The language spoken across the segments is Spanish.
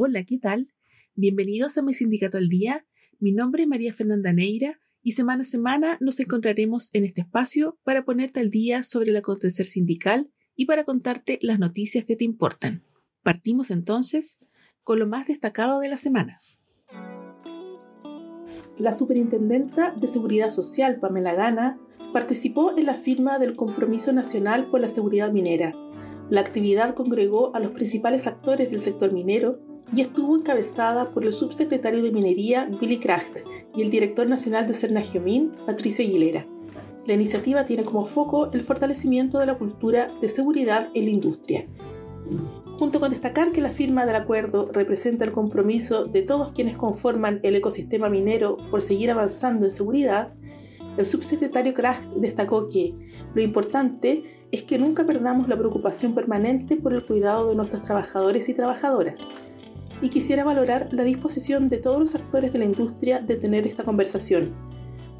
Hola, ¿qué tal? Bienvenidos a mi sindicato al día. Mi nombre es María Fernanda Neira y semana a semana nos encontraremos en este espacio para ponerte al día sobre el acontecer sindical y para contarte las noticias que te importan. Partimos entonces con lo más destacado de la semana. La Superintendenta de Seguridad Social, Pamela Gana, participó en la firma del Compromiso Nacional por la Seguridad Minera. La actividad congregó a los principales actores del sector minero y estuvo encabezada por el subsecretario de Minería, Billy Kracht, y el director nacional de Cernagiomín, Patricio Aguilera. La iniciativa tiene como foco el fortalecimiento de la cultura de seguridad en la industria. Junto con destacar que la firma del acuerdo representa el compromiso de todos quienes conforman el ecosistema minero por seguir avanzando en seguridad, el subsecretario Kraft destacó que lo importante es que nunca perdamos la preocupación permanente por el cuidado de nuestros trabajadores y trabajadoras. Y quisiera valorar la disposición de todos los actores de la industria de tener esta conversación.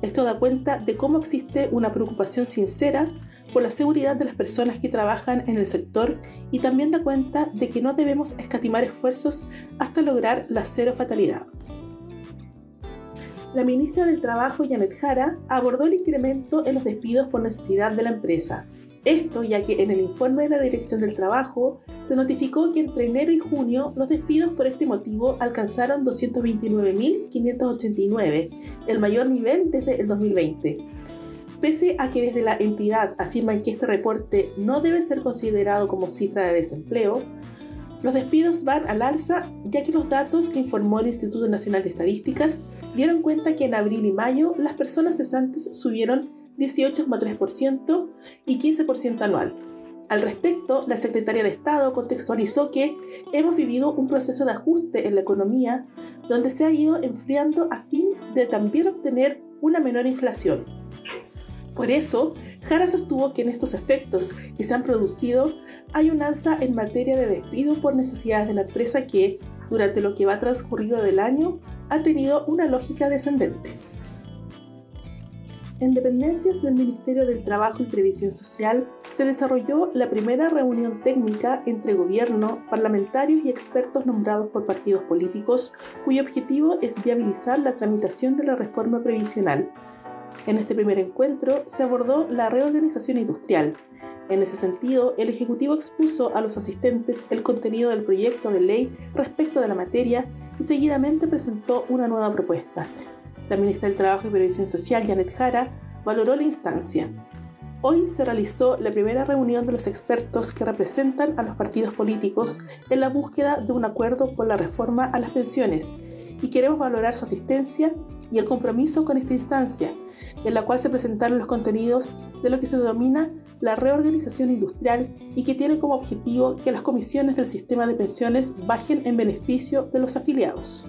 Esto da cuenta de cómo existe una preocupación sincera por la seguridad de las personas que trabajan en el sector y también da cuenta de que no debemos escatimar esfuerzos hasta lograr la cero fatalidad la ministra del Trabajo, Janet Jara, abordó el incremento en los despidos por necesidad de la empresa. Esto ya que en el informe de la Dirección del Trabajo se notificó que entre enero y junio los despidos por este motivo alcanzaron 229.589, el mayor nivel desde el 2020. Pese a que desde la entidad afirman que este reporte no debe ser considerado como cifra de desempleo, los despidos van al alza ya que los datos que informó el Instituto Nacional de Estadísticas dieron cuenta que en abril y mayo las personas cesantes subieron 18,3% y 15% anual. Al respecto, la secretaria de Estado contextualizó que hemos vivido un proceso de ajuste en la economía donde se ha ido enfriando a fin de también obtener una menor inflación. Por eso, Jara sostuvo que en estos efectos que se han producido hay un alza en materia de despido por necesidades de la empresa que, durante lo que va transcurrido del año, ha tenido una lógica descendente. En dependencias del Ministerio del Trabajo y Previsión Social se desarrolló la primera reunión técnica entre gobierno, parlamentarios y expertos nombrados por partidos políticos, cuyo objetivo es viabilizar la tramitación de la reforma previsional. En este primer encuentro se abordó la reorganización industrial. En ese sentido, el Ejecutivo expuso a los asistentes el contenido del proyecto de ley respecto de la materia y seguidamente presentó una nueva propuesta. La ministra del Trabajo y Previsión Social, Janet Jara, valoró la instancia. Hoy se realizó la primera reunión de los expertos que representan a los partidos políticos en la búsqueda de un acuerdo por la reforma a las pensiones y queremos valorar su asistencia y el compromiso con esta instancia, en la cual se presentaron los contenidos de lo que se denomina la reorganización industrial y que tiene como objetivo que las comisiones del sistema de pensiones bajen en beneficio de los afiliados.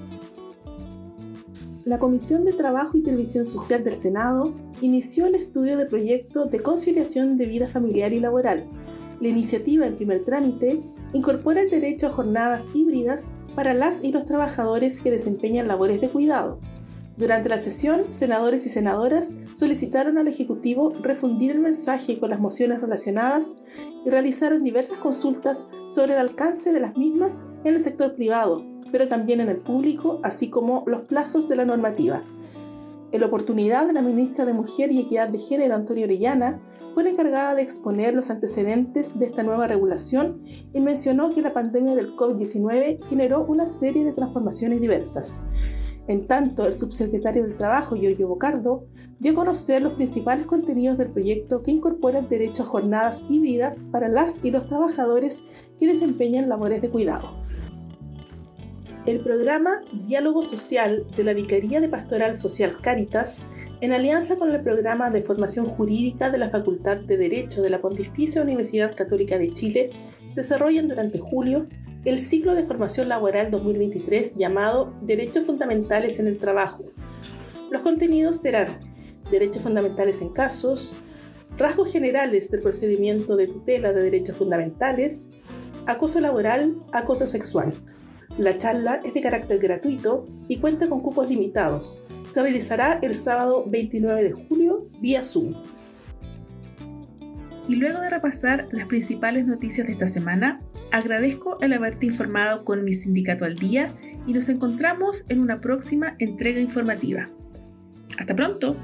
La Comisión de Trabajo y Previsión Social del Senado inició el estudio de proyecto de conciliación de vida familiar y laboral. La iniciativa en primer trámite incorpora el derecho a jornadas híbridas para las y los trabajadores que desempeñan labores de cuidado, durante la sesión, senadores y senadoras solicitaron al Ejecutivo refundir el mensaje con las mociones relacionadas y realizaron diversas consultas sobre el alcance de las mismas en el sector privado, pero también en el público, así como los plazos de la normativa. En la oportunidad, la ministra de Mujer y Equidad de Género, Antonio Orellana, fue la encargada de exponer los antecedentes de esta nueva regulación y mencionó que la pandemia del COVID-19 generó una serie de transformaciones diversas. En tanto, el subsecretario del Trabajo, Giorgio Bocardo, dio a conocer los principales contenidos del proyecto que incorpora el derecho a jornadas híbridas para las y los trabajadores que desempeñan labores de cuidado. El programa Diálogo Social de la Vicaría de Pastoral Social Cáritas, en alianza con el programa de formación jurídica de la Facultad de Derecho de la Pontificia Universidad Católica de Chile, desarrollan durante julio el ciclo de formación laboral 2023 llamado Derechos Fundamentales en el Trabajo. Los contenidos serán Derechos Fundamentales en casos, rasgos generales del procedimiento de tutela de derechos fundamentales, acoso laboral, acoso sexual. La charla es de carácter gratuito y cuenta con cupos limitados. Se realizará el sábado 29 de julio vía Zoom. Y luego de repasar las principales noticias de esta semana, agradezco el haberte informado con mi sindicato al día y nos encontramos en una próxima entrega informativa. Hasta pronto.